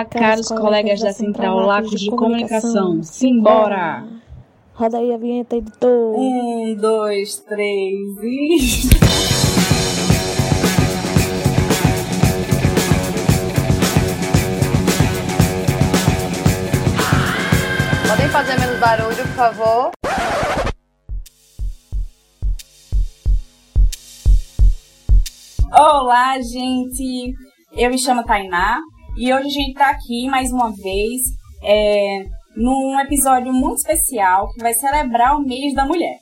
Olá, caros colegas da Central Lacos de Comunicação. Simbora! Roda aí a vinheta, editor. Um, dois, três e. Podem fazer menos barulho, por favor? Olá, gente! Eu me chamo Tainá e hoje a gente tá aqui mais uma vez é, num episódio muito especial que vai celebrar o mês da mulher.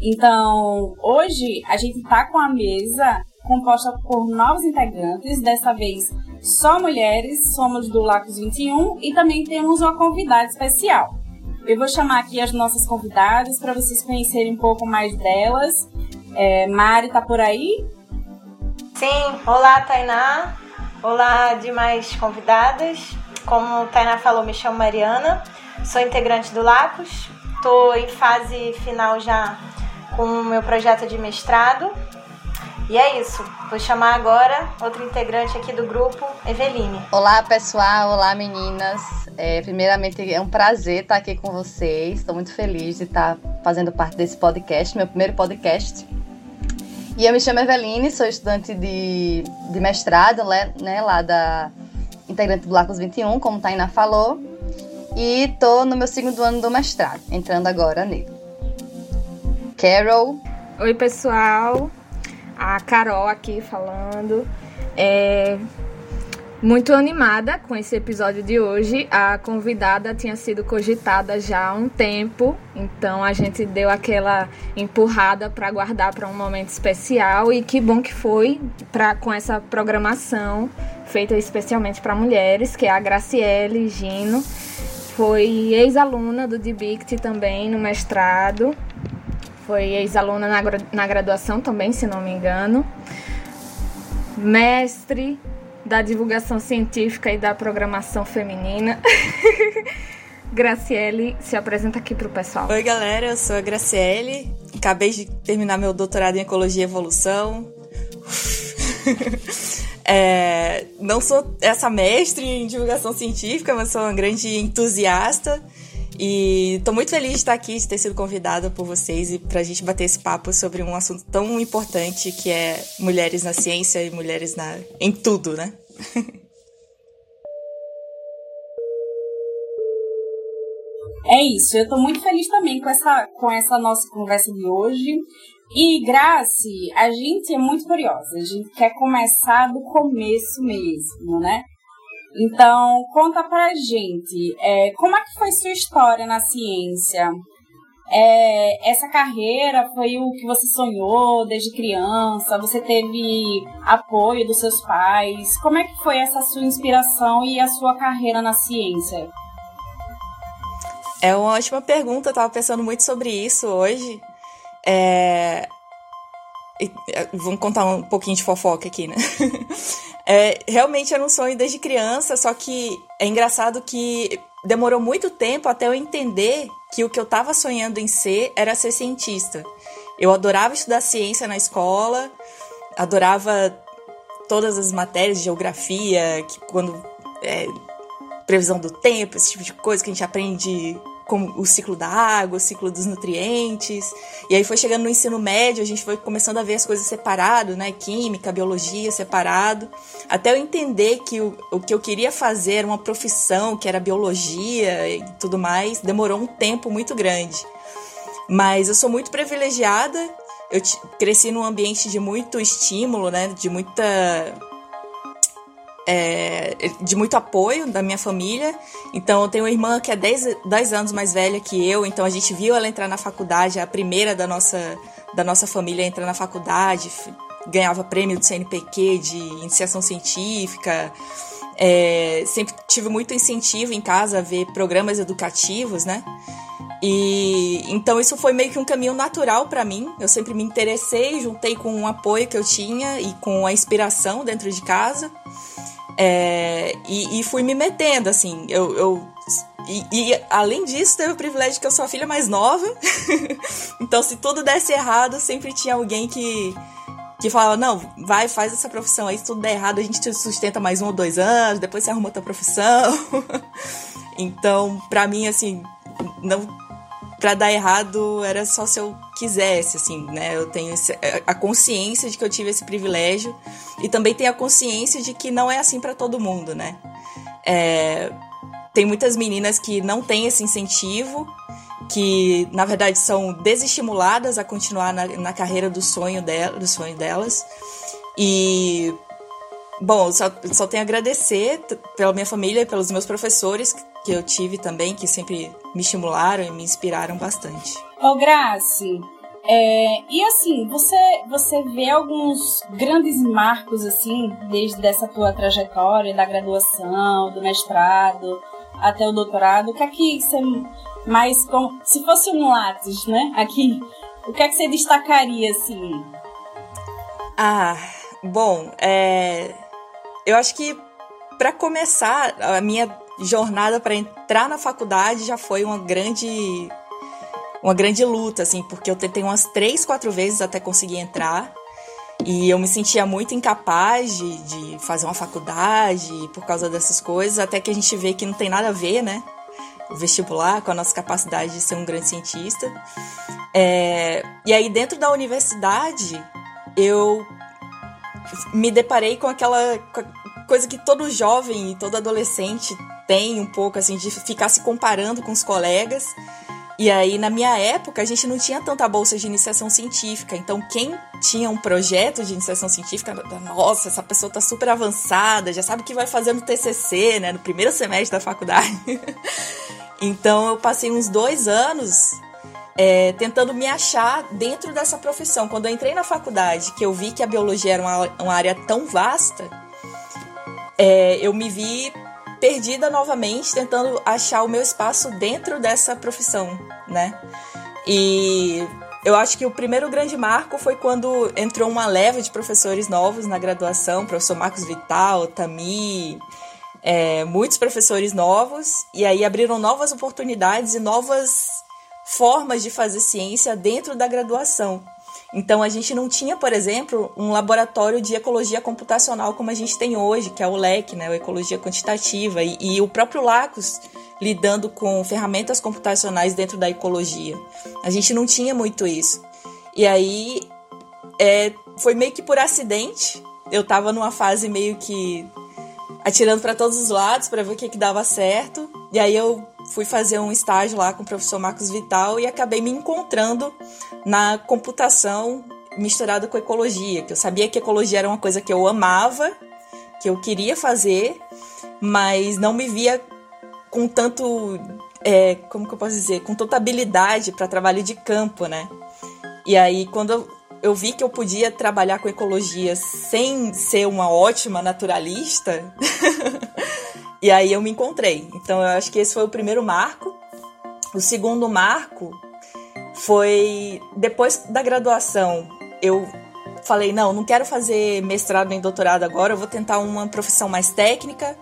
Então, hoje a gente tá com a mesa composta por novos integrantes, dessa vez só mulheres, somos do Lacos 21 e também temos uma convidada especial. Eu vou chamar aqui as nossas convidadas para vocês conhecerem um pouco mais delas. É, Mari tá por aí? Sim, olá Tainá, olá demais convidadas. Como a Tainá falou, me chamo Mariana, sou integrante do Lacos, estou em fase final já com o meu projeto de mestrado. E é isso, vou chamar agora outro integrante aqui do grupo, Eveline. Olá pessoal, olá meninas. É, primeiramente é um prazer estar aqui com vocês, estou muito feliz de estar fazendo parte desse podcast, meu primeiro podcast. E eu me chamo Eveline, sou estudante de, de mestrado, né, lá da integrante do Lacos 21, como Tainá falou. E tô no meu segundo ano do mestrado, entrando agora nele. Carol. Oi, pessoal. A Carol aqui falando. É, muito animada com esse episódio de hoje. A convidada tinha sido cogitada já há um tempo, então a gente deu aquela empurrada para guardar para um momento especial e que bom que foi para com essa programação feita especialmente para mulheres, que é a Graciele Gino. Foi ex-aluna do DBICT também no mestrado. Foi ex-aluna na, na graduação também, se não me engano. Mestre da divulgação científica e da programação feminina. Graciele se apresenta aqui para o pessoal. Oi, galera, eu sou a Graciele. Acabei de terminar meu doutorado em Ecologia e Evolução. é, não sou essa mestre em divulgação científica, mas sou uma grande entusiasta. E tô muito feliz de estar aqui, de ter sido convidada por vocês e pra gente bater esse papo sobre um assunto tão importante que é mulheres na ciência e mulheres na em tudo, né? É isso, eu tô muito feliz também com essa, com essa nossa conversa de hoje. E, Grace, a gente é muito curiosa, a gente quer começar do começo mesmo, né? Então, conta pra gente, é, como é que foi sua história na ciência? É, essa carreira foi o que você sonhou desde criança? Você teve apoio dos seus pais? Como é que foi essa sua inspiração e a sua carreira na ciência? É uma ótima pergunta, eu tava pensando muito sobre isso hoje. É... é vamos contar um pouquinho de fofoca aqui, né? É, realmente era um sonho desde criança, só que é engraçado que demorou muito tempo até eu entender que o que eu estava sonhando em ser era ser cientista. Eu adorava estudar ciência na escola, adorava todas as matérias geografia, que quando é, previsão do tempo, esse tipo de coisa que a gente aprende como o ciclo da água, o ciclo dos nutrientes. E aí foi chegando no ensino médio, a gente foi começando a ver as coisas separado, né? Química, biologia separado. Até eu entender que o, o que eu queria fazer uma profissão, que era biologia e tudo mais, demorou um tempo muito grande. Mas eu sou muito privilegiada. Eu cresci num ambiente de muito estímulo, né? De muita é, de muito apoio da minha família. Então, eu tenho uma irmã que é 10, 10 anos mais velha que eu, então a gente viu ela entrar na faculdade, a primeira da nossa, da nossa família entrar na faculdade, ganhava prêmio do CNPq de iniciação científica. É, sempre tive muito incentivo em casa a ver programas educativos, né? E então isso foi meio que um caminho natural para mim. Eu sempre me interessei, juntei com o apoio que eu tinha e com a inspiração dentro de casa. É, e, e, fui me metendo, assim. Eu, eu e, e, além disso, teve o privilégio que eu sou a filha mais nova. então, se tudo desse errado, sempre tinha alguém que, que falava, não, vai, faz essa profissão aí, se tudo der errado, a gente te sustenta mais um ou dois anos, depois você arruma outra profissão. então, pra mim, assim, não para dar errado era só se eu quisesse, assim, né? Eu tenho esse, a consciência de que eu tive esse privilégio e também tenho a consciência de que não é assim para todo mundo, né? É, tem muitas meninas que não têm esse incentivo, que na verdade são desestimuladas a continuar na, na carreira do sonho, dela, do sonho delas. E Bom, só, só tenho a agradecer pela minha família pelos meus professores que eu tive também, que sempre me estimularam e me inspiraram bastante. Ô, Grace, é, e assim, você, você vê alguns grandes marcos, assim, desde essa tua trajetória, da graduação, do mestrado até o doutorado, o que é que você mais, com, se fosse um lápis, né, aqui, o que é que você destacaria, assim? Ah, bom, é, eu acho que para começar, a minha jornada para entrar na faculdade já foi uma grande uma grande luta, assim, porque eu tentei umas três, quatro vezes até conseguir entrar. E eu me sentia muito incapaz de, de fazer uma faculdade por causa dessas coisas, até que a gente vê que não tem nada a ver, né? O vestibular com a nossa capacidade de ser um grande cientista. É, e aí, dentro da universidade, eu me deparei com aquela coisa que todo jovem e todo adolescente tem um pouco, assim, de ficar se comparando com os colegas. E aí, na minha época, a gente não tinha tanta bolsa de iniciação científica. Então, quem tinha um projeto de iniciação científica, nossa, essa pessoa tá super avançada, já sabe o que vai fazer no TCC, né? No primeiro semestre da faculdade. então, eu passei uns dois anos é, tentando me achar dentro dessa profissão. Quando eu entrei na faculdade, que eu vi que a biologia era uma, uma área tão vasta, é, eu me vi perdida novamente, tentando achar o meu espaço dentro dessa profissão, né? E eu acho que o primeiro grande marco foi quando entrou uma leva de professores novos na graduação, professor Marcos Vital, Tami, é, muitos professores novos, e aí abriram novas oportunidades e novas formas de fazer ciência dentro da graduação. Então a gente não tinha, por exemplo, um laboratório de ecologia computacional como a gente tem hoje, que é o LEC, né, a ecologia quantitativa, e, e o próprio Lacos lidando com ferramentas computacionais dentro da ecologia. A gente não tinha muito isso. E aí é, foi meio que por acidente. Eu estava numa fase meio que atirando para todos os lados para ver o que, que dava certo. E aí eu fui fazer um estágio lá com o professor Marcos Vital e acabei me encontrando na computação misturada com ecologia, que eu sabia que ecologia era uma coisa que eu amava, que eu queria fazer, mas não me via com tanto, é, como que eu posso dizer, com tanta habilidade para trabalho de campo, né? E aí quando eu, eu vi que eu podia trabalhar com ecologia sem ser uma ótima naturalista, e aí eu me encontrei. Então eu acho que esse foi o primeiro marco. O segundo marco foi depois da graduação. Eu falei: não, não quero fazer mestrado nem doutorado agora, eu vou tentar uma profissão mais técnica.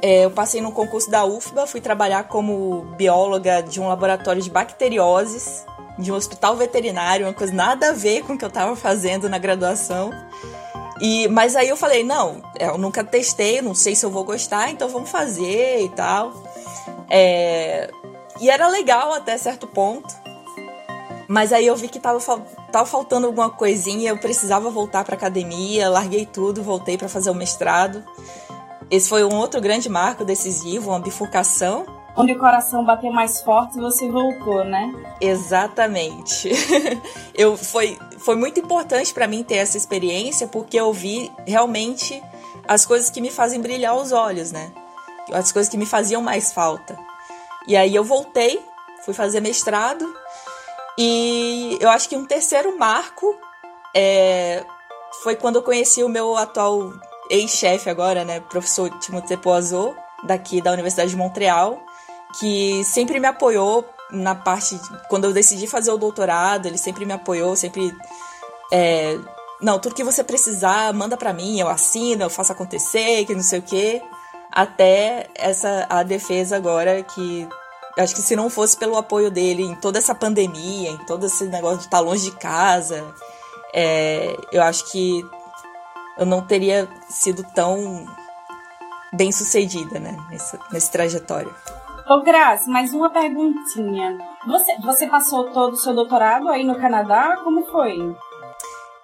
É, eu passei no concurso da UFBA, fui trabalhar como bióloga de um laboratório de bacterioses, de um hospital veterinário, uma coisa nada a ver com o que eu estava fazendo na graduação. E, mas aí eu falei, não, eu nunca testei, não sei se eu vou gostar, então vamos fazer e tal. É, e era legal até certo ponto. Mas aí eu vi que tava, tava faltando alguma coisinha, eu precisava voltar para academia, larguei tudo, voltei para fazer o mestrado. Esse foi um outro grande marco decisivo, uma bifurcação. Onde o coração bateu mais forte, você voltou, né? Exatamente. eu foi foi muito importante para mim ter essa experiência porque eu vi realmente as coisas que me fazem brilhar os olhos, né? As coisas que me faziam mais falta. E aí eu voltei, fui fazer mestrado e eu acho que um terceiro marco é, foi quando eu conheci o meu atual ex-chefe agora, né, professor Timothée Poazot, daqui da Universidade de Montreal, que sempre me apoiou na parte quando eu decidi fazer o doutorado, ele sempre me apoiou, sempre é, não, tudo que você precisar, manda para mim, eu assino, eu faço acontecer, que não sei o quê. Até essa a defesa agora que acho que se não fosse pelo apoio dele em toda essa pandemia, em todo esse negócio de estar longe de casa, é, eu acho que eu não teria sido tão bem sucedida, né, nessa, nessa trajetória. Ô, Graça, mais uma perguntinha. Você, você passou todo o seu doutorado aí no Canadá? Como foi?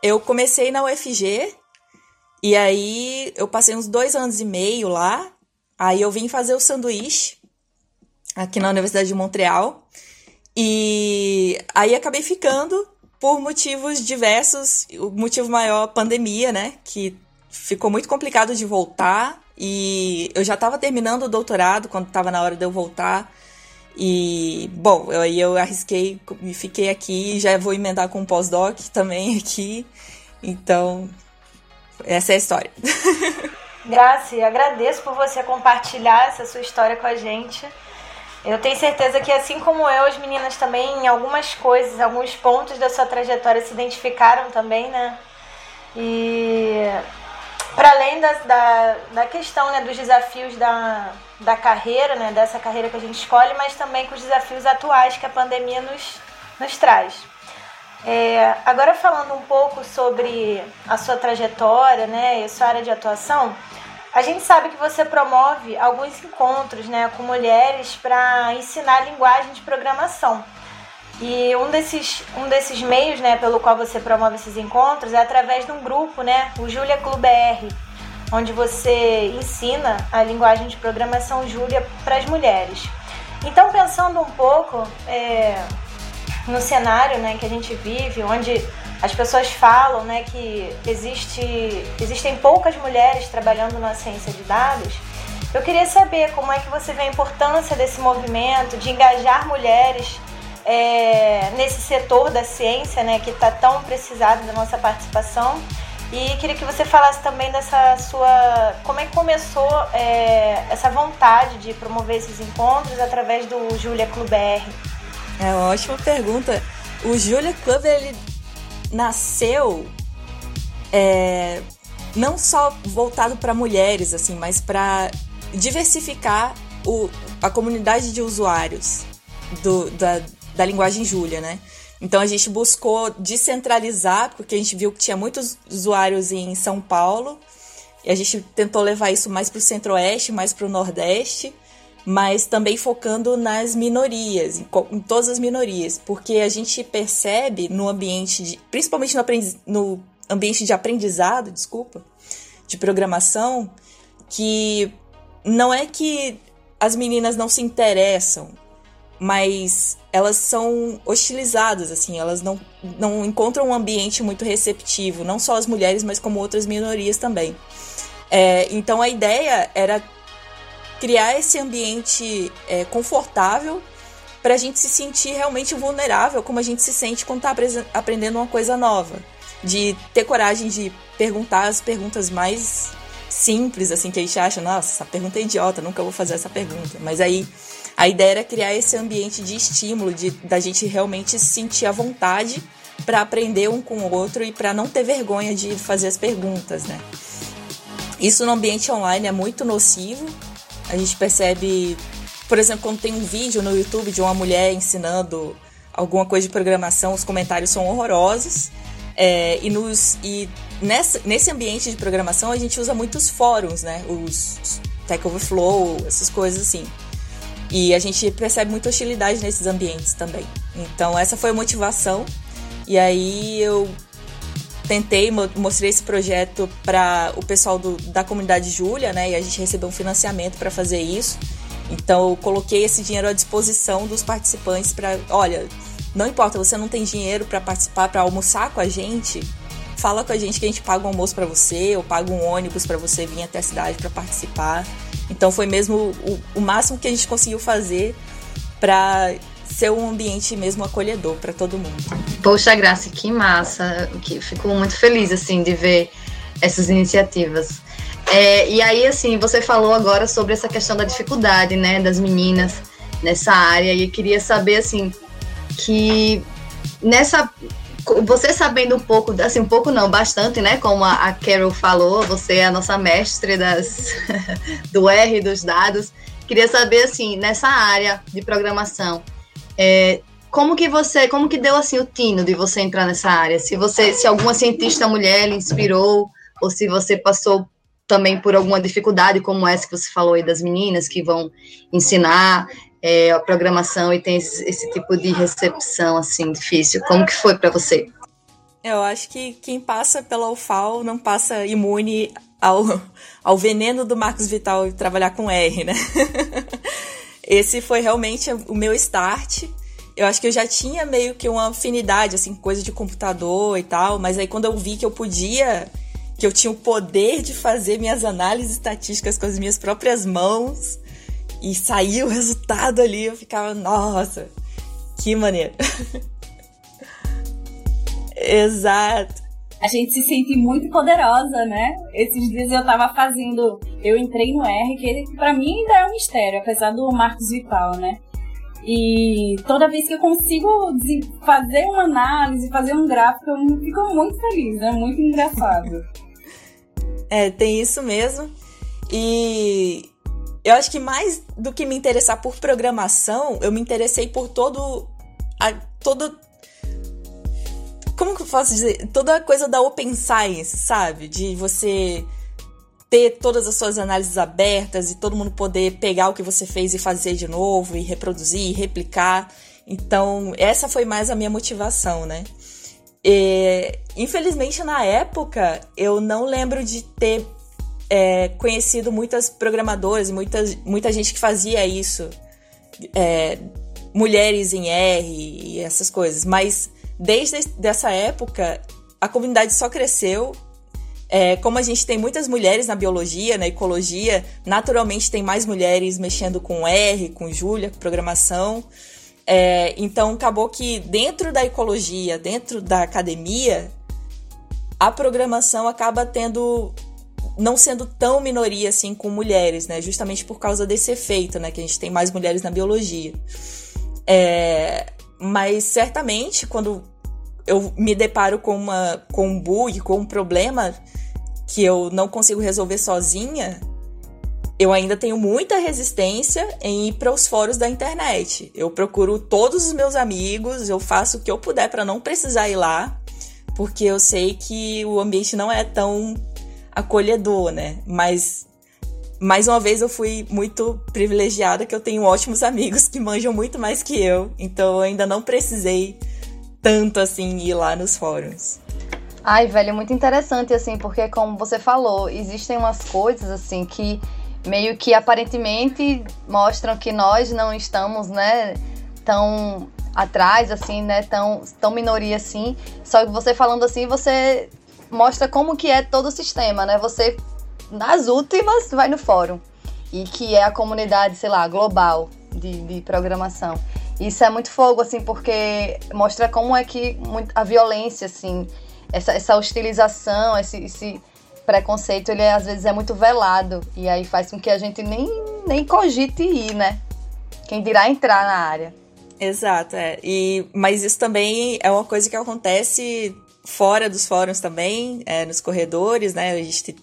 Eu comecei na UFG, e aí eu passei uns dois anos e meio lá. Aí eu vim fazer o sanduíche aqui na Universidade de Montreal. E aí acabei ficando por motivos diversos. O motivo maior, pandemia, né? Que ficou muito complicado de voltar. E eu já estava terminando o doutorado quando estava na hora de eu voltar. E, bom, eu, aí eu arrisquei e fiquei aqui. Já vou emendar com um pós-doc também aqui. Então, essa é a história. Grazi, agradeço por você compartilhar essa sua história com a gente. Eu tenho certeza que, assim como eu, as meninas também, em algumas coisas, alguns pontos da sua trajetória se identificaram também, né? E para além da, da, da, questão né, dos desafios da, da carreira, né, dessa carreira que a gente escolhe, mas também com os desafios atuais que a pandemia nos, nos traz. É, agora falando um pouco sobre a sua trajetória né, e a sua área de atuação, a gente sabe que você promove alguns encontros né, com mulheres para ensinar linguagem de programação. E um desses, um desses meios né, pelo qual você promove esses encontros é através de um grupo, né, o Julia Club BR, onde você ensina a linguagem de programação Julia para as mulheres. Então, pensando um pouco é, no cenário né, que a gente vive, onde as pessoas falam né, que existe, existem poucas mulheres trabalhando na ciência de dados, eu queria saber como é que você vê a importância desse movimento de engajar mulheres é, nesse setor da ciência, né, que está tão precisado da nossa participação. E queria que você falasse também dessa sua. Como é que começou é, essa vontade de promover esses encontros através do Julia Club BR? É uma ótima pergunta. O Julia Club ele nasceu é, não só voltado para mulheres, assim, mas para diversificar o, a comunidade de usuários do, da, da linguagem Julia, né? Então a gente buscou descentralizar, porque a gente viu que tinha muitos usuários em São Paulo, e a gente tentou levar isso mais para o centro-oeste, mais para o nordeste, mas também focando nas minorias, em, em, todas as minorias, porque a gente percebe no ambiente, de, principalmente no, no ambiente de aprendizado, desculpa, de programação, que não é que as meninas não se interessam, mas elas são hostilizadas, assim, elas não, não encontram um ambiente muito receptivo, não só as mulheres, mas como outras minorias também. É, então a ideia era criar esse ambiente é, confortável para a gente se sentir realmente vulnerável, como a gente se sente quando está aprendendo uma coisa nova. De ter coragem de perguntar as perguntas mais simples, assim, que a gente acha, nossa, essa pergunta é idiota, nunca vou fazer essa pergunta. Mas aí a ideia era criar esse ambiente de estímulo, de da gente realmente sentir a vontade para aprender um com o outro e para não ter vergonha de fazer as perguntas, né? Isso no ambiente online é muito nocivo, a gente percebe, por exemplo, quando tem um vídeo no YouTube de uma mulher ensinando alguma coisa de programação, os comentários são horrorosos. É, e nos, e nessa, nesse ambiente de programação a gente usa muitos fóruns, né? Os Tech Overflow, essas coisas assim. E a gente percebe muita hostilidade nesses ambientes também. Então essa foi a motivação. E aí eu tentei, mostrei esse projeto para o pessoal do, da comunidade Júlia, né? E a gente recebeu um financiamento para fazer isso. Então eu coloquei esse dinheiro à disposição dos participantes para, olha, não importa, você não tem dinheiro para participar, para almoçar com a gente, fala com a gente que a gente paga um almoço para você, ou paga um ônibus para você vir até a cidade para participar. Então foi mesmo o, o máximo que a gente conseguiu fazer para ser um ambiente mesmo acolhedor para todo mundo. Poxa, Graça, que massa! Que fico muito feliz assim de ver essas iniciativas. É, e aí, assim, você falou agora sobre essa questão da dificuldade, né, das meninas nessa área. E eu queria saber, assim, que nessa você sabendo um pouco, assim, um pouco não, bastante, né? Como a, Carol falou, você é a nossa mestre das, do R, dos dados. Queria saber, assim, nessa área de programação, é, como que você, como que deu assim o tino de você entrar nessa área? Se você, se alguma cientista mulher lhe inspirou ou se você passou também por alguma dificuldade como essa que você falou aí das meninas que vão ensinar é, a programação e tem esse, esse, tipo de recepção assim difícil. Como que foi para você? Eu acho que quem passa pela UFAL não passa imune ao, ao veneno do Marcos Vital e trabalhar com R, né? Esse foi realmente o meu start. Eu acho que eu já tinha meio que uma afinidade, assim, coisa de computador e tal, mas aí quando eu vi que eu podia que eu tinha o poder de fazer minhas análises estatísticas com as minhas próprias mãos e sair o resultado ali, eu ficava, nossa, que maneiro. Exato. A gente se sente muito poderosa, né? Esses dias eu tava fazendo, eu entrei no R, que pra mim ainda é um mistério, apesar do Marcos Vital, né? E toda vez que eu consigo fazer uma análise, fazer um gráfico, eu fico muito feliz, é muito engraçado. É, tem isso mesmo. E eu acho que mais do que me interessar por programação, eu me interessei por todo. A, todo como que eu posso dizer? Toda a coisa da open science, sabe? De você ter todas as suas análises abertas e todo mundo poder pegar o que você fez e fazer de novo, e reproduzir, e replicar. Então, essa foi mais a minha motivação, né? E, infelizmente, na época, eu não lembro de ter é, conhecido muitas programadoras, muitas, muita gente que fazia isso. É, mulheres em R e essas coisas. Mas desde essa época, a comunidade só cresceu. É, como a gente tem muitas mulheres na biologia, na ecologia, naturalmente tem mais mulheres mexendo com R, com Julia, com programação. É, então acabou que dentro da ecologia, dentro da academia, a programação acaba tendo não sendo tão minoria assim com mulheres, né? Justamente por causa desse efeito, né? Que a gente tem mais mulheres na biologia. É, mas certamente quando eu me deparo com uma com um bug, com um problema que eu não consigo resolver sozinha, eu ainda tenho muita resistência em ir para os fóruns da internet. Eu procuro todos os meus amigos, eu faço o que eu puder para não precisar ir lá, porque eu sei que o ambiente não é tão acolhedor, né? Mas mais uma vez eu fui muito privilegiada que eu tenho ótimos amigos que manjam muito mais que eu, então eu ainda não precisei tanto assim ir lá nos fóruns. Ai, velho, muito interessante assim, porque como você falou, existem umas coisas assim que meio que aparentemente mostram que nós não estamos, né, tão atrás, assim, né, tão, tão minoria assim. Só que você falando assim, você mostra como que é todo o sistema, né? Você, nas últimas, vai no fórum. E que é a comunidade, sei lá, global de, de programação. Isso é muito fogo, assim, porque mostra como é que a violência, assim, essa, essa hostilização, esse, esse preconceito, ele às vezes é muito velado. E aí faz com que a gente nem, nem cogite ir, né? Quem dirá entrar na área. Exato, é. E, mas isso também é uma coisa que acontece fora dos fóruns também, é, nos corredores, né? A gente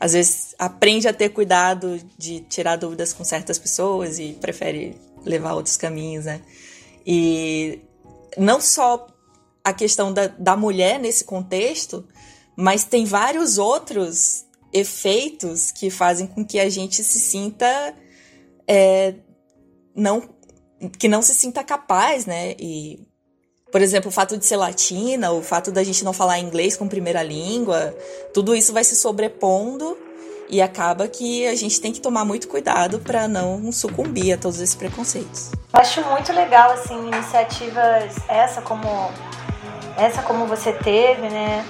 às vezes aprende a ter cuidado de tirar dúvidas com certas pessoas e prefere levar outros caminhos, né? E não só a questão da, da mulher nesse contexto, mas tem vários outros efeitos que fazem com que a gente se sinta é, não que não se sinta capaz, né? E por exemplo, o fato de ser latina, o fato da gente não falar inglês como primeira língua, tudo isso vai se sobrepondo e acaba que a gente tem que tomar muito cuidado para não sucumbir a todos esses preconceitos. Acho muito legal assim iniciativas essa como essa como você teve, né?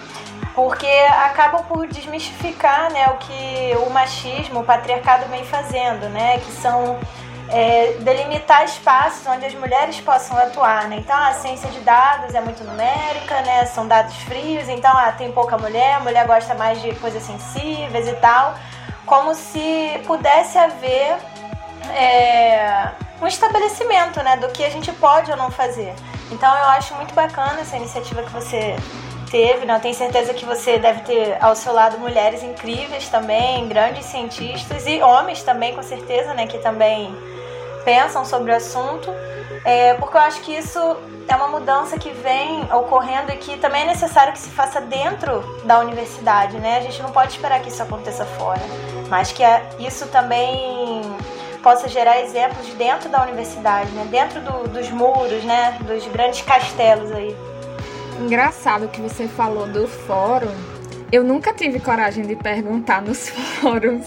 porque acabam por desmistificar né, o que o machismo, o patriarcado vem fazendo, né, que são é, delimitar espaços onde as mulheres possam atuar. Né? Então, a ciência de dados é muito numérica, né, são dados frios, então ah, tem pouca mulher, a mulher gosta mais de coisas sensíveis e tal, como se pudesse haver é, um estabelecimento né, do que a gente pode ou não fazer. Então, eu acho muito bacana essa iniciativa que você teve, né? Tenho certeza que você deve ter ao seu lado mulheres incríveis também, grandes cientistas e homens também, com certeza, né? Que também pensam sobre o assunto. É, porque eu acho que isso é uma mudança que vem ocorrendo e que também é necessário que se faça dentro da universidade, né? A gente não pode esperar que isso aconteça fora, mas que isso também possa gerar exemplos dentro da universidade, né? Dentro do, dos muros, né? Dos grandes castelos aí. Engraçado que você falou do fórum. Eu nunca tive coragem de perguntar nos fóruns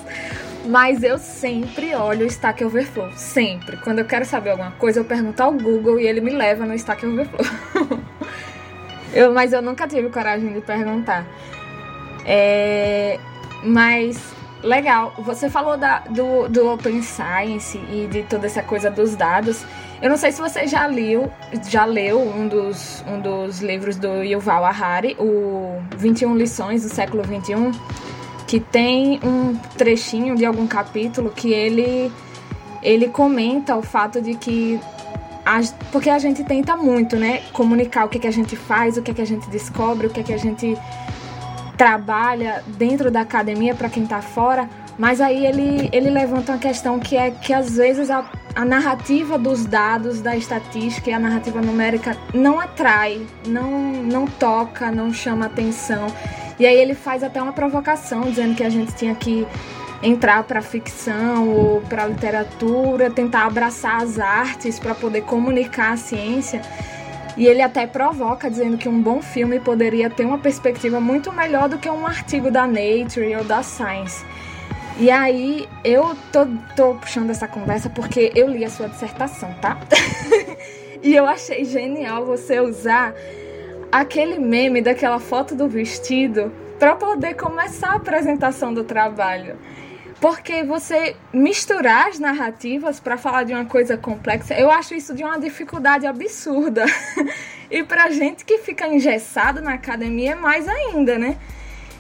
mas eu sempre olho o Stack Overflow. Sempre. Quando eu quero saber alguma coisa, eu pergunto ao Google e ele me leva no Stack Overflow. eu, mas eu nunca tive coragem de perguntar. É, mas legal. Você falou da, do, do Open Science e de toda essa coisa dos dados. Eu não sei se você já leu, já leu um dos, um dos livros do Yuval Harari, o 21 lições do século 21 que tem um trechinho de algum capítulo que ele ele comenta o fato de que a, porque a gente tenta muito, né, comunicar o que, que a gente faz, o que, que a gente descobre, o que, que a gente trabalha dentro da academia para quem está fora, mas aí ele, ele levanta uma questão que é que às vezes a, a narrativa dos dados, da estatística e a narrativa numérica não atrai, não, não toca, não chama atenção. E aí ele faz até uma provocação, dizendo que a gente tinha que entrar para ficção ou para literatura, tentar abraçar as artes para poder comunicar a ciência. E ele até provoca dizendo que um bom filme poderia ter uma perspectiva muito melhor do que um artigo da Nature ou da Science. E aí eu tô, tô puxando essa conversa porque eu li a sua dissertação, tá? e eu achei genial você usar aquele meme daquela foto do vestido para poder começar a apresentação do trabalho. Porque você misturar as narrativas para falar de uma coisa complexa, eu acho isso de uma dificuldade absurda. e pra gente que fica engessado na academia, é mais ainda, né?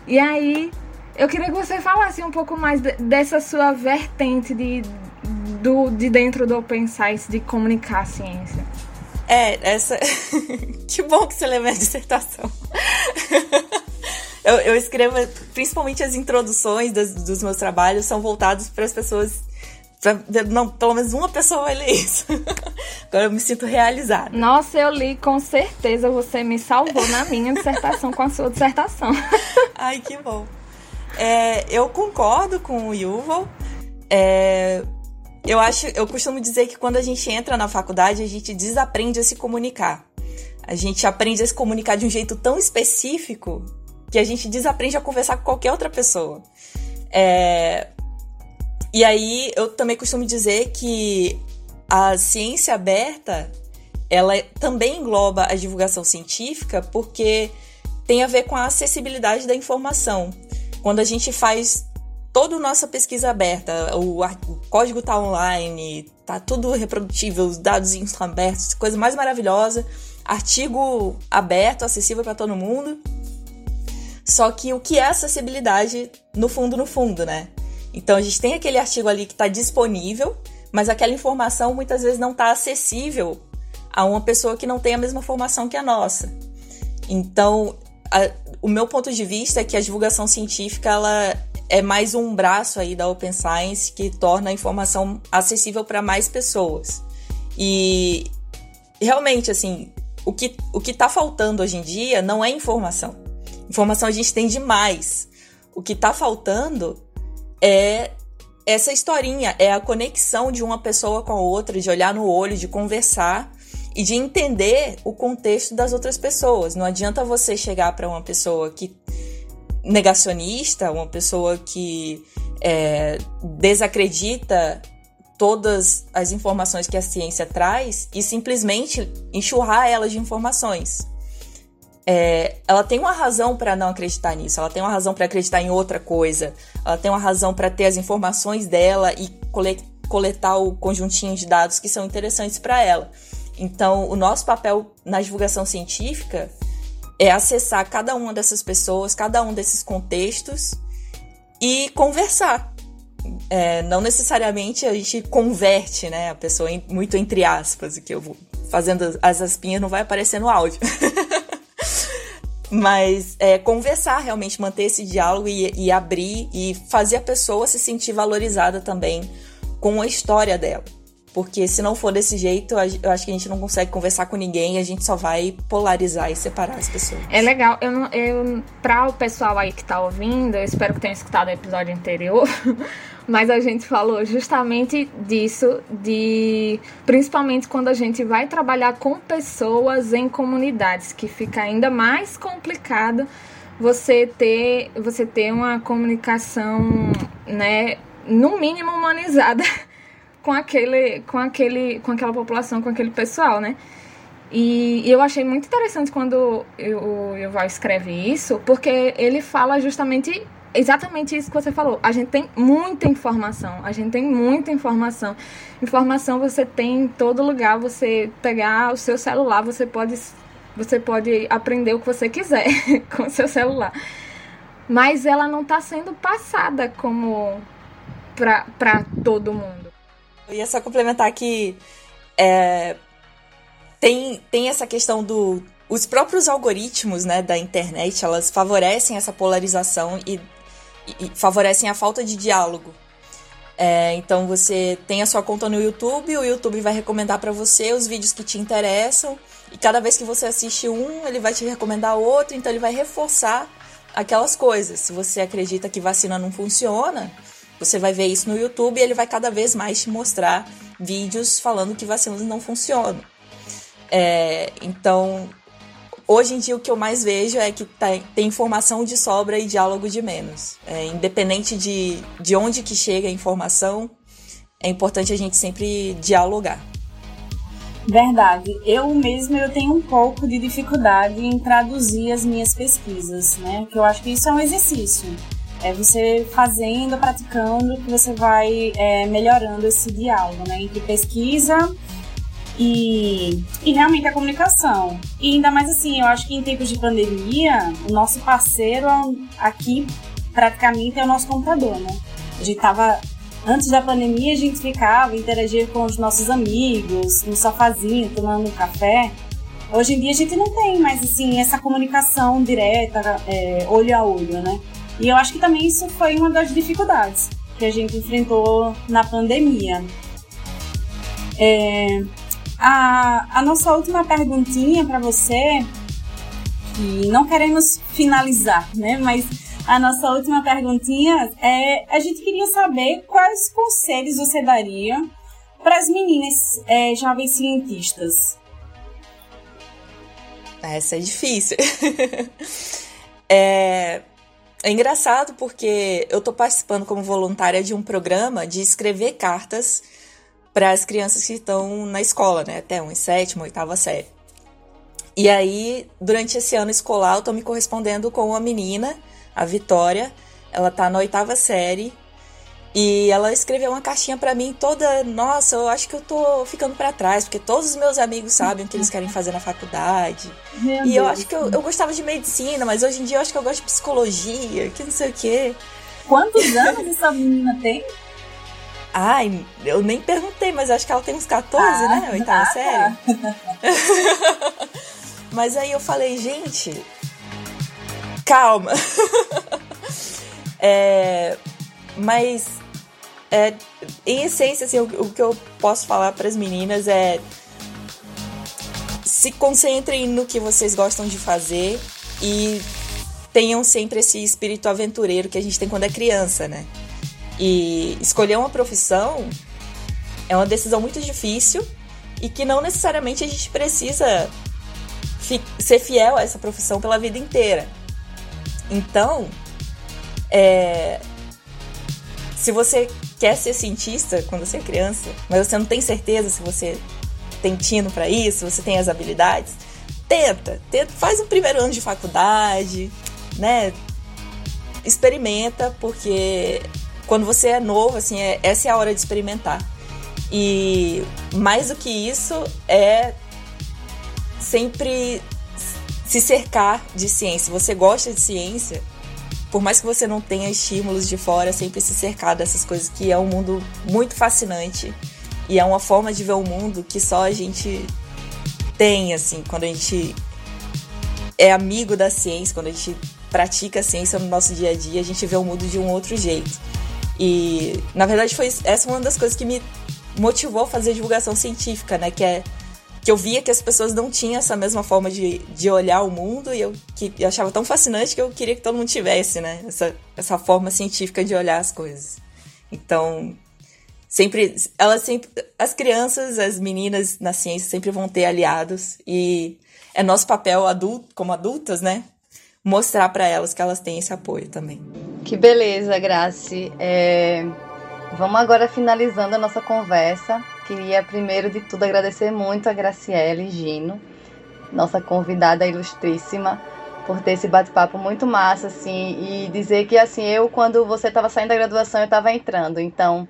E aí, eu queria que você falasse um pouco mais de, dessa sua vertente de, do, de dentro do Open Science, de comunicar a ciência. É, essa. que bom que você leu minha dissertação. eu, eu, escrevo, principalmente as introduções das, dos meus trabalhos são voltados para as pessoas. Pra, não, pelo menos uma pessoa vai ler isso. Agora eu me sinto realizada. Nossa, eu li com certeza. Você me salvou na minha dissertação com a sua dissertação. Ai, que bom. É, eu concordo com o Yuval. É, eu acho, eu costumo dizer que quando a gente entra na faculdade, a gente desaprende a se comunicar. A gente aprende a se comunicar de um jeito tão específico que a gente desaprende a conversar com qualquer outra pessoa. É... E aí eu também costumo dizer que a ciência aberta ela também engloba a divulgação científica porque tem a ver com a acessibilidade da informação. Quando a gente faz toda a nossa pesquisa aberta, o, o código está online, tá tudo reprodutível, os dados estão abertos, coisa mais maravilhosa, artigo aberto, acessível para todo mundo. Só que o que é acessibilidade no fundo, no fundo, né? Então a gente tem aquele artigo ali que está disponível, mas aquela informação muitas vezes não está acessível a uma pessoa que não tem a mesma formação que a nossa. Então, a, o meu ponto de vista é que a divulgação científica ela é mais um braço aí da Open Science que torna a informação acessível para mais pessoas. E realmente, assim, o que, o que tá faltando hoje em dia não é informação. Informação a gente tem demais. O que tá faltando é essa historinha, é a conexão de uma pessoa com a outra, de olhar no olho, de conversar e de entender o contexto das outras pessoas. Não adianta você chegar para uma pessoa que negacionista, uma pessoa que é, desacredita todas as informações que a ciência traz e simplesmente enxurrar ela de informações. É, ela tem uma razão para não acreditar nisso, ela tem uma razão para acreditar em outra coisa, ela tem uma razão para ter as informações dela e coletar o conjuntinho de dados que são interessantes para ela. Então, o nosso papel na divulgação científica é acessar cada uma dessas pessoas, cada um desses contextos e conversar. É, não necessariamente a gente converte, né, a pessoa em, muito entre aspas, que eu vou fazendo as aspinhas não vai aparecer no áudio. Mas é, conversar, realmente manter esse diálogo e, e abrir e fazer a pessoa se sentir valorizada também com a história dela. Porque se não for desse jeito, eu acho que a gente não consegue conversar com ninguém, a gente só vai polarizar e separar as pessoas. É legal. Eu não, eu, pra o pessoal aí que tá ouvindo, eu espero que tenha escutado o episódio anterior, mas a gente falou justamente disso, de principalmente quando a gente vai trabalhar com pessoas em comunidades, que fica ainda mais complicado você ter, você ter uma comunicação, né, no mínimo humanizada com aquele, com aquele, com aquela população, com aquele pessoal, né? E, e eu achei muito interessante quando o Yuval escreve isso, porque ele fala justamente exatamente isso que você falou. A gente tem muita informação. A gente tem muita informação. Informação você tem em todo lugar. Você pegar o seu celular, você pode, você pode aprender o que você quiser com o seu celular. Mas ela não está sendo passada como para todo mundo. Eu ia só complementar que é, tem, tem essa questão do. Os próprios algoritmos né, da internet, elas favorecem essa polarização e, e, e favorecem a falta de diálogo. É, então você tem a sua conta no YouTube, o YouTube vai recomendar para você os vídeos que te interessam, e cada vez que você assiste um, ele vai te recomendar outro, então ele vai reforçar aquelas coisas. Se você acredita que vacina não funciona, você vai ver isso no YouTube e ele vai cada vez mais te mostrar vídeos falando que vacinas não funcionam. É, então, hoje em dia o que eu mais vejo é que tá, tem informação de sobra e diálogo de menos. É, independente de, de onde que chega a informação, é importante a gente sempre dialogar. Verdade. Eu mesma eu tenho um pouco de dificuldade em traduzir as minhas pesquisas, né? Porque eu acho que isso é um exercício. É você fazendo, praticando, que você vai é, melhorando esse diálogo, né? Entre pesquisa e, e realmente a comunicação. E ainda mais assim, eu acho que em tempos de pandemia, o nosso parceiro aqui praticamente é o nosso computador, né? A gente tava. Antes da pandemia, a gente ficava, interagia com os nossos amigos, no sofazinho, tomando um café. Hoje em dia a gente não tem mais assim essa comunicação direta, é, olho a olho, né? E eu acho que também isso foi uma das dificuldades que a gente enfrentou na pandemia. É, a, a nossa última perguntinha para você, que não queremos finalizar, né? Mas a nossa última perguntinha é: a gente queria saber quais conselhos você daria para as meninas é, jovens cientistas. Essa é difícil. é, é engraçado porque eu estou participando como voluntária de um programa de escrever cartas para as crianças que estão na escola, né? Até uma sétima, oitava série. E aí, durante esse ano escolar, eu tô me correspondendo com uma menina, a Vitória. Ela tá na oitava série e ela escreveu uma caixinha para mim toda, nossa, eu acho que eu tô ficando para trás, porque todos os meus amigos sabem o que eles querem fazer na faculdade. Meu e Deus. eu acho que eu, eu gostava de medicina, mas hoje em dia eu acho que eu gosto de psicologia, que não sei o quê. Quantos anos essa menina tem? Ai, eu nem perguntei, mas acho que ela tem uns 14, ah, né? Oitava ah, série. Tá. mas aí eu falei, gente, calma. é, mas é, em essência, assim, o, o que eu posso falar para as meninas é se concentrem no que vocês gostam de fazer e tenham sempre esse espírito aventureiro que a gente tem quando é criança, né? E escolher uma profissão é uma decisão muito difícil e que não necessariamente a gente precisa fi ser fiel a essa profissão pela vida inteira. Então, é, se você quer ser cientista quando você é criança, mas você não tem certeza se você tem tino para isso, se você tem as habilidades, tenta, tenta, faz um primeiro ano de faculdade, né? Experimenta, porque quando você é novo, assim, é, essa é a hora de experimentar. E mais do que isso é sempre se cercar de ciência. Você gosta de ciência, por mais que você não tenha estímulos de fora, sempre se cercar dessas coisas que é um mundo muito fascinante e é uma forma de ver o mundo que só a gente tem, assim, quando a gente é amigo da ciência, quando a gente pratica a ciência no nosso dia a dia, a gente vê o mundo de um outro jeito. E, na verdade, foi essa uma das coisas que me motivou a fazer divulgação científica, né? Que é que eu via que as pessoas não tinham essa mesma forma de, de olhar o mundo e eu, que, eu achava tão fascinante que eu queria que todo mundo tivesse, né? Essa, essa forma científica de olhar as coisas. Então, sempre, elas sempre, as crianças, as meninas na ciência sempre vão ter aliados e é nosso papel adulto, como adultas, né? Mostrar para elas que elas têm esse apoio também. Que beleza, Grace. É... Vamos agora finalizando a nossa conversa queria, primeiro de tudo, agradecer muito a Graciele Gino, nossa convidada ilustríssima, por ter esse bate-papo muito massa, assim, e dizer que, assim, eu, quando você estava saindo da graduação, eu estava entrando, então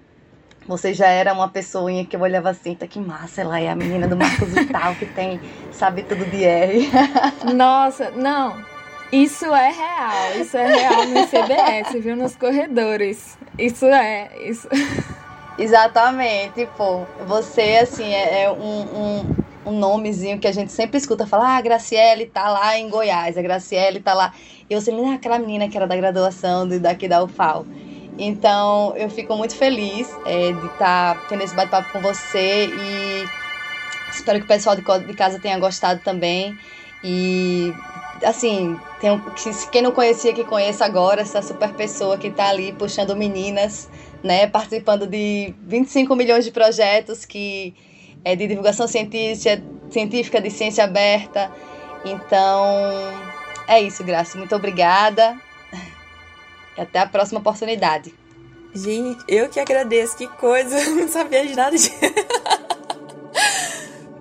você já era uma pessoinha que eu olhava assim, tá que massa, ela é a menina do Marcos Vital que tem, sabe tudo de R. Nossa, não, isso é real, isso é real no CBS, viu, nos corredores, isso é, isso... Exatamente, pô. Você, assim, é, é um, um, um, nomezinho que a gente sempre escuta falar, ah, a Graciele tá lá em Goiás, a Graciele tá lá. E eu sempre, ah, aquela menina que era da graduação de, daqui da UFAL. Então, eu fico muito feliz é, de estar tá tendo esse bate-papo com você e espero que o pessoal de, de casa tenha gostado também. E, assim, tem, quem não conhecia, que conheça agora, essa super pessoa que tá ali puxando meninas né, participando de 25 milhões de projetos que é de divulgação científica, científica de ciência aberta. Então, é isso, Graça. Muito obrigada. E até a próxima oportunidade. Gente, eu que agradeço. Que coisa. Não sabia de nada de...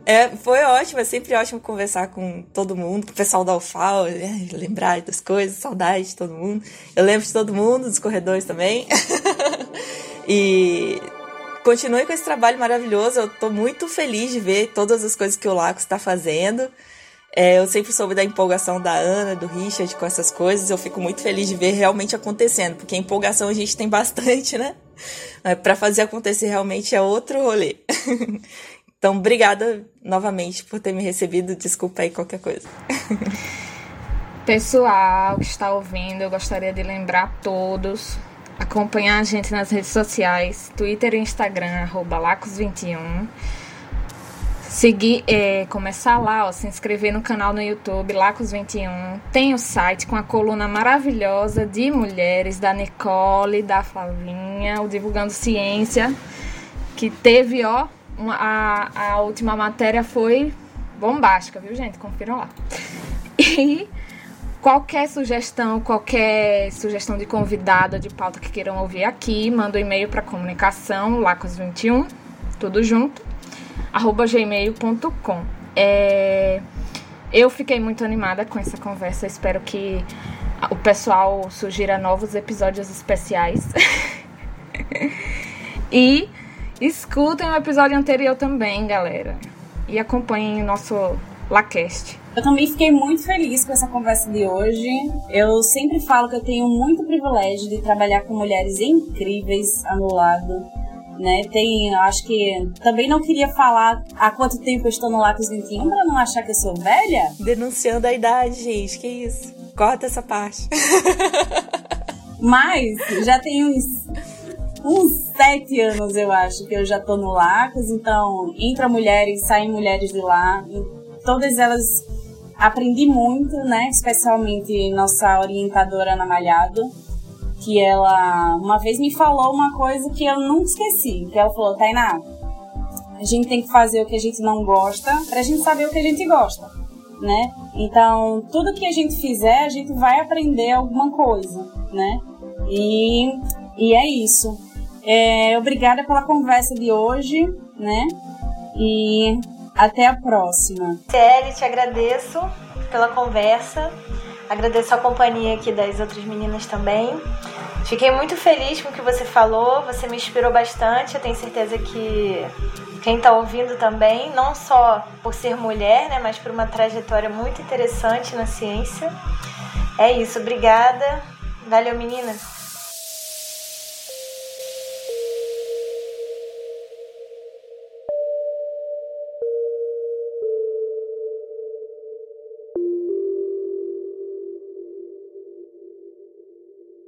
É, foi ótimo, é sempre ótimo conversar com todo mundo, com o pessoal da UFAL, é, lembrar das coisas, saudade de todo mundo. Eu lembro de todo mundo, dos corredores também. e continue com esse trabalho maravilhoso. Eu estou muito feliz de ver todas as coisas que o Laco está fazendo. É, eu sempre soube da empolgação da Ana, do Richard com essas coisas. Eu fico muito feliz de ver realmente acontecendo, porque empolgação a gente tem bastante, né? Para fazer acontecer realmente é outro rolê. Então, obrigada novamente por ter me recebido. Desculpa aí qualquer coisa. Pessoal que está ouvindo, eu gostaria de lembrar a todos acompanhar a gente nas redes sociais, Twitter e Instagram, Lacos21. Seguir, é, começar lá, ó, se inscrever no canal no YouTube, Lacos21. Tem o site com a coluna maravilhosa de mulheres da Nicole, da Flavinha, o Divulgando Ciência, que teve, ó, uma, a, a última matéria foi bombástica, viu, gente? Confiram lá. E qualquer sugestão, qualquer sugestão de convidada, de pauta que queiram ouvir aqui, manda um e-mail para comunicação, lacos21, tudo junto, arroba gmail.com. É, eu fiquei muito animada com essa conversa, espero que o pessoal sugira novos episódios especiais. e Escutem o episódio anterior também, galera. E acompanhem o nosso LaCast. Eu também fiquei muito feliz com essa conversa de hoje. Eu sempre falo que eu tenho muito privilégio de trabalhar com mulheres incríveis ao meu lado. Né? Tem, acho que também não queria falar há quanto tempo eu estou no Lacos 21 para não achar que eu sou velha. Denunciando a idade, gente, que isso. Corta essa parte. Mas já tem uns uns sete anos, eu acho, que eu já tô no Lacos, então entra mulheres, saem mulheres de lá, todas elas aprendi muito, né? Especialmente nossa orientadora Ana Malhado, que ela uma vez me falou uma coisa que eu nunca esqueci, que ela falou, Tainá, a gente tem que fazer o que a gente não gosta pra gente saber o que a gente gosta, né? Então, tudo que a gente fizer, a gente vai aprender alguma coisa, né? E, e é isso. É, obrigada pela conversa de hoje, né? E até a próxima. Kelly, te agradeço pela conversa. Agradeço a companhia aqui das outras meninas também. Fiquei muito feliz com o que você falou, você me inspirou bastante. Eu tenho certeza que quem está ouvindo também, não só por ser mulher, né, mas por uma trajetória muito interessante na ciência. É isso, obrigada. Valeu, meninas.